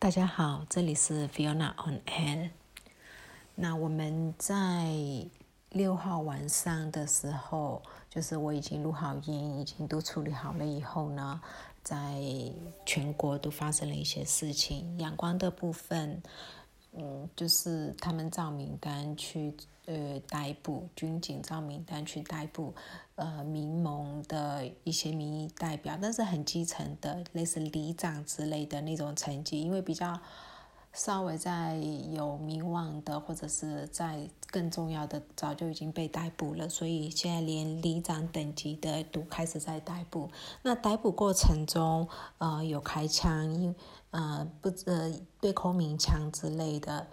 大家好，这里是 Fiona on Air。那我们在六号晚上的时候，就是我已经录好音，已经都处理好了以后呢，在全国都发生了一些事情。阳光的部分，嗯，就是他们照名单去。呃，逮捕军警照名单去逮捕，呃，民盟的一些民意代表，但是很基层的，类似里长之类的那种层级，因为比较稍微在有名望的，或者是在更重要的，早就已经被逮捕了，所以现在连里长等级的都开始在逮捕。那逮捕过程中，呃，有开枪，因呃不呃对空鸣枪之类的，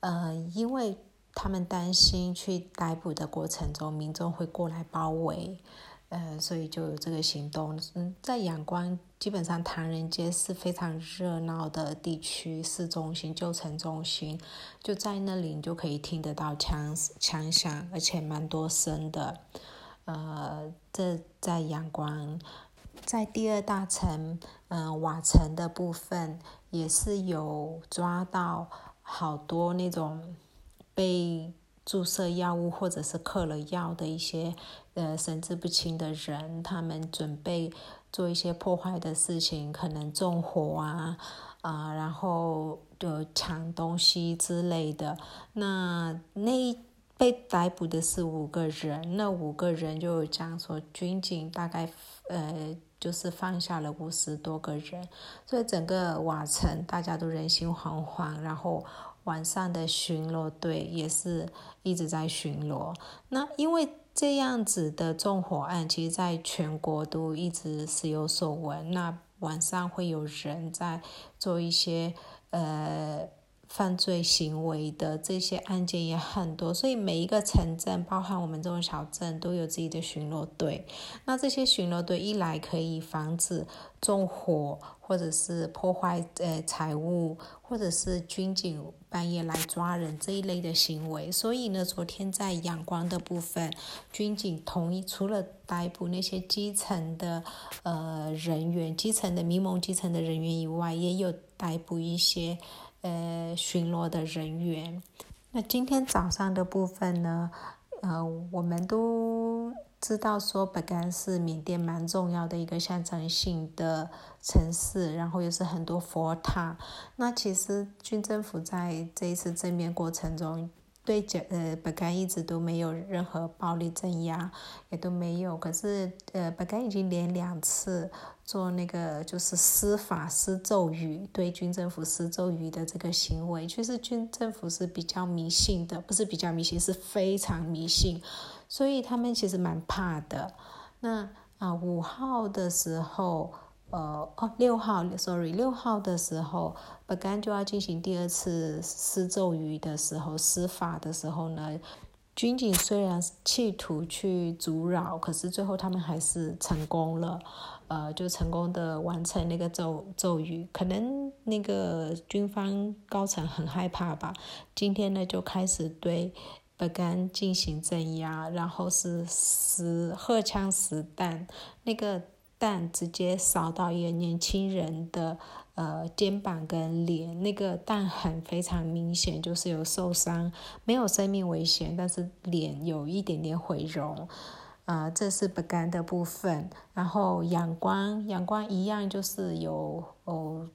呃，因为。他们担心去逮捕的过程中，民众会过来包围，呃，所以就有这个行动。嗯，在阳光，基本上唐人街是非常热闹的地区，市中心、旧城中心，就在那里你就可以听得到枪枪响，而且蛮多声的。呃，这在阳光，在第二大城，嗯，瓦城的部分也是有抓到好多那种。被注射药物或者是嗑了药的一些呃神志不清的人，他们准备做一些破坏的事情，可能纵火啊啊，然后就抢东西之类的。那那被逮捕的是五个人，那五个人就讲说军警大概呃就是放下了五十多个人，所以整个瓦城大家都人心惶惶，然后。晚上的巡逻队也是一直在巡逻。那因为这样子的纵火案，其实在全国都一直时有所闻。那晚上会有人在做一些呃。犯罪行为的这些案件也很多，所以每一个城镇，包含我们这种小镇，都有自己的巡逻队。那这些巡逻队一来可以防止纵火，或者是破坏呃财物，或者是军警半夜来抓人这一类的行为。所以呢，昨天在阳光的部分，军警同意除了逮捕那些基层的呃人员、基层的民盟基层的人员以外，也有逮捕一些。呃，巡逻的人员。那今天早上的部分呢？呃，我们都知道说，本干是缅甸蛮重要的一个象征性的城市，然后又是很多佛塔。那其实军政府在这一次政变过程中。对，呃，本干一直都没有任何暴力镇压，也都没有。可是，呃，本干已经连两次做那个就是施法施咒语，对军政府施咒语的这个行为，其实军政府是比较迷信的，不是比较迷信，是非常迷信，所以他们其实蛮怕的。那啊，五号的时候。呃哦，六号，sorry，六号的时候，本干就要进行第二次施咒语的时候，施法的时候呢，军警虽然企图去阻扰，可是最后他们还是成功了，呃，就成功的完成那个咒咒语。可能那个军方高层很害怕吧，今天呢就开始对本干进行镇压，然后是实荷枪实弹，那个。弹直接扫到一个年轻人的呃肩膀跟脸，那个弹痕非常明显，就是有受伤，没有生命危险，但是脸有一点点毁容，啊，这是不干的部分。然后阳光，阳光一样就是有哦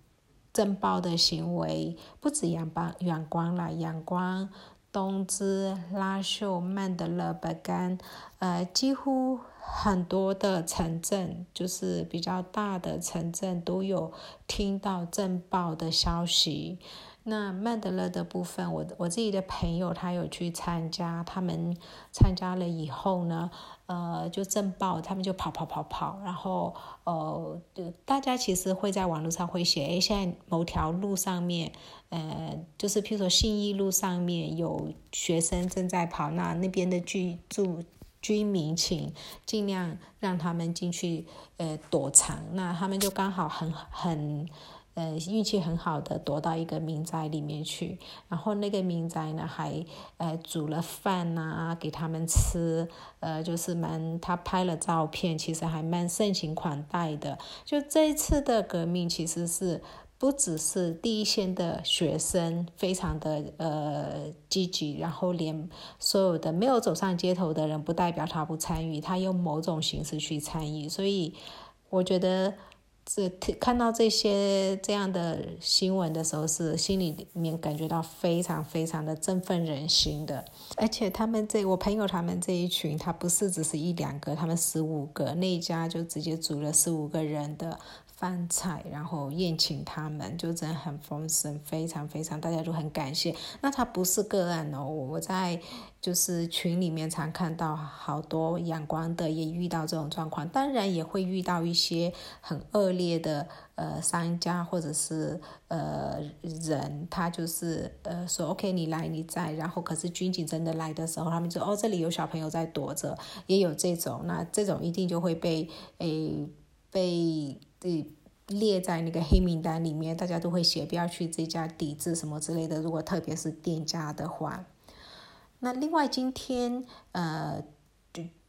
震爆的行为，不止阳光，阳光啦，阳光。东芝、拉秀、曼德勒、不干，呃，几乎很多的城镇，就是比较大的城镇，都有听到震爆的消息。那曼德勒的部分，我我自己的朋友他有去参加，他们参加了以后呢，呃，就震爆，他们就跑跑跑跑，然后呃，大家其实会在网络上会写，哎，现在某条路上面，呃，就是譬如说信义路上面有学生正在跑，那那边的居住居民请尽量让他们进去呃躲藏，那他们就刚好很很。呃，运气很好的躲到一个民宅里面去，然后那个民宅呢还呃煮了饭呐给他们吃，呃就是蛮他拍了照片，其实还蛮盛情款待的。就这一次的革命其实是。不只是第一线的学生非常的呃积极，然后连所有的没有走上街头的人，不代表他不参与，他用某种形式去参与。所以我觉得。这看到这些这样的新闻的时候，是心里面感觉到非常非常的振奋人心的。而且他们这我朋友他们这一群，他不是只是一两个，他们十五个，那一家就直接组了十五个人的。饭菜，然后宴请他们，就真的很丰盛，非常非常，大家都很感谢。那他不是个案哦，我在就是群里面常看到好多阳光的也遇到这种状况，当然也会遇到一些很恶劣的呃商家或者是呃人，他就是呃说 OK 你来你在，然后可是军警真的来的时候，他们就哦这里有小朋友在躲着，也有这种，那这种一定就会被诶被。列在那个黑名单里面，大家都会写不要去这家抵制什么之类的。如果特别是店家的话，那另外今天呃，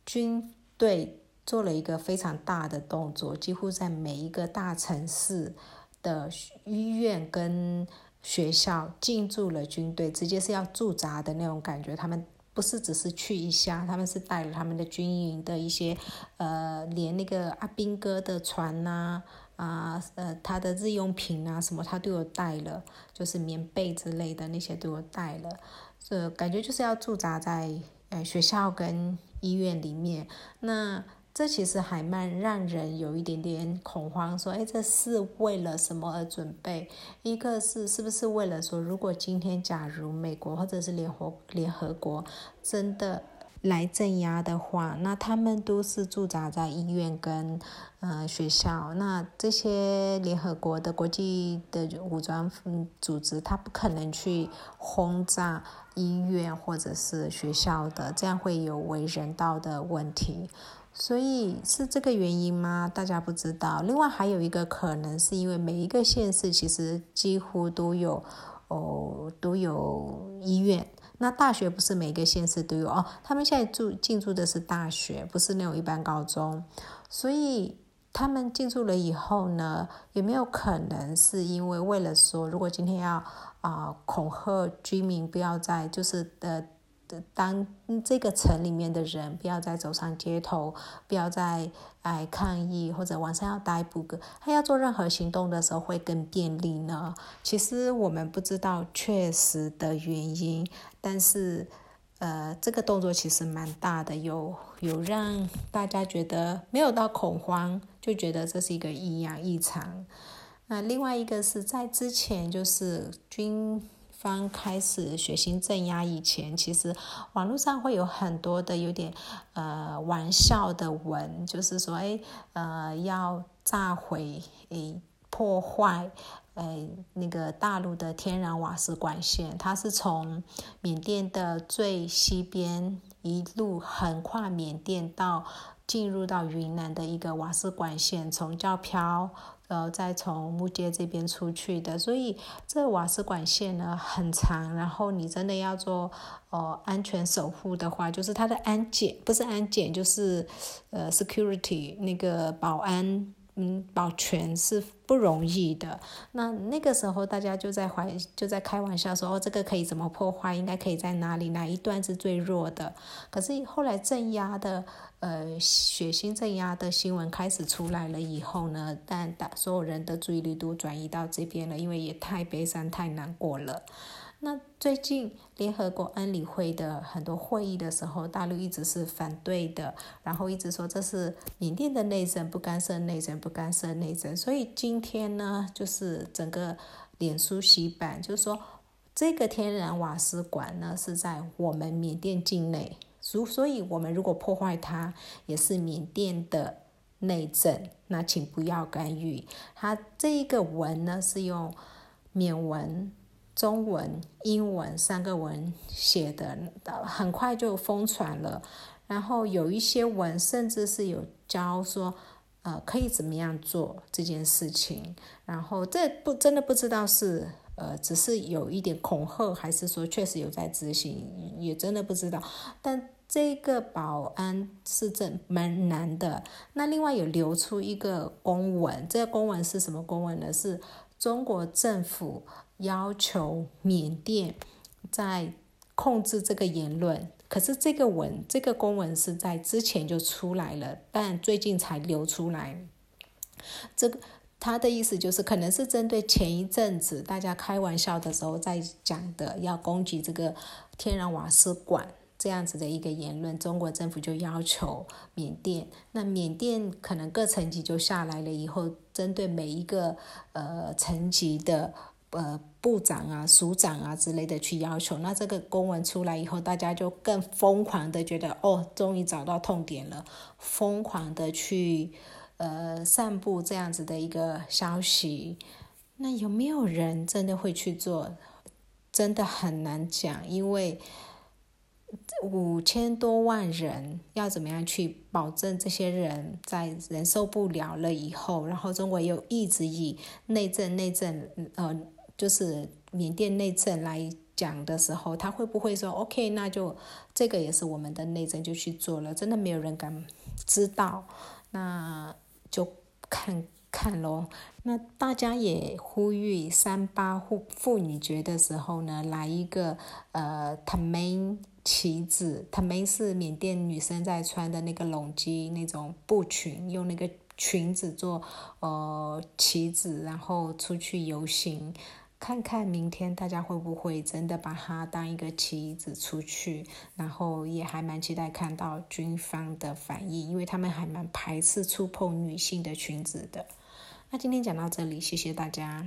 军队做了一个非常大的动作，几乎在每一个大城市的医院跟学校进驻了军队，直接是要驻扎的那种感觉。他们不是只是去一下，他们是带了他们的军营的一些呃，连那个阿兵哥的船呐。啊，呃，他的日用品啊，什么他都有带了，就是棉被之类的那些都有带了，这感觉就是要驻扎在呃学校跟医院里面。那这其实还蛮让人有一点点恐慌，说，哎，这是为了什么而准备？一个是是不是为了说，如果今天假如美国或者是联合联合国真的。来镇压的话，那他们都是驻扎在医院跟呃学校。那这些联合国的国际的武装组织，他不可能去轰炸医院或者是学校的，这样会有违人道的问题。所以是这个原因吗？大家不知道。另外还有一个可能，是因为每一个县市其实几乎都有哦都有医院。那大学不是每个县市都有哦，他们现在住进驻的是大学，不是那种一般高中，所以他们进驻了以后呢，有没有可能是因为为了说，如果今天要啊恐吓居民不要在就是呃。当这个城里面的人不要再走上街头，不要再来抗议，或者晚上要逮捕个，他要做任何行动的时候会更便利呢？其实我们不知道确实的原因，但是呃，这个动作其实蛮大的，有有让大家觉得没有到恐慌，就觉得这是一个异样异常。那另外一个是在之前就是军。刚开始血腥镇压以前，其实网络上会有很多的有点呃玩笑的文，就是说，哎，呃，要炸毁、诶破坏，诶那个大陆的天然瓦斯管线，它是从缅甸的最西边一路横跨缅甸到进入到云南的一个瓦斯管线，从叫飘呃，再从木街这边出去的，所以这瓦斯管线呢很长，然后你真的要做呃安全守护的话，就是它的安检不是安检，就是呃 security 那个保安。嗯，保全是不容易的。那那个时候，大家就在怀就在开玩笑说：“哦，这个可以怎么破坏？应该可以在哪里？哪一段是最弱的？”可是后来镇压的，呃，血腥镇压的新闻开始出来了以后呢，但大所有人的注意力都转移到这边了，因为也太悲伤、太难过了。那最近联合国安理会的很多会议的时候，大陆一直是反对的，然后一直说这是缅甸的内政，不干涉内政，不干涉内政。所以今天呢，就是整个脸书洗版，就是说这个天然瓦斯管呢是在我们缅甸境内，所所以我们如果破坏它，也是缅甸的内政，那请不要干预。它这一个文呢是用缅文。中文、英文三个文写的，很快就疯传了。然后有一些文甚至是有教说，呃，可以怎么样做这件事情。然后这不真的不知道是呃，只是有一点恐吓，还是说确实有在执行，也真的不知道。但这个保安是真蛮难的。那另外有流出一个公文，这个公文是什么公文呢？是。中国政府要求缅甸在控制这个言论。可是这个文，这个公文是在之前就出来了，但最近才流出来。这个他的意思就是，可能是针对前一阵子大家开玩笑的时候在讲的，要攻击这个天然瓦斯管这样子的一个言论，中国政府就要求缅甸，那缅甸可能各层级就下来了以后，针对每一个呃层级的。呃，部长啊、署长啊之类的去要求，那这个公文出来以后，大家就更疯狂的觉得，哦，终于找到痛点了，疯狂的去呃散布这样子的一个消息。那有没有人真的会去做？真的很难讲，因为五千多万人要怎么样去保证这些人在忍受不了了以后，然后中国又一直以内政、内政，呃。就是缅甸内政来讲的时候，他会不会说 OK？那就这个也是我们的内政，就去做了。真的没有人敢知道，那就看看咯。那大家也呼吁三八妇妇女节的时候呢，来一个呃 t a m a n 旗子 t a m a n 是缅甸女生在穿的那个拢基那种布裙，用那个裙子做呃旗子，然后出去游行。看看明天大家会不会真的把它当一个棋子出去，然后也还蛮期待看到军方的反应，因为他们还蛮排斥触碰女性的裙子的。那今天讲到这里，谢谢大家。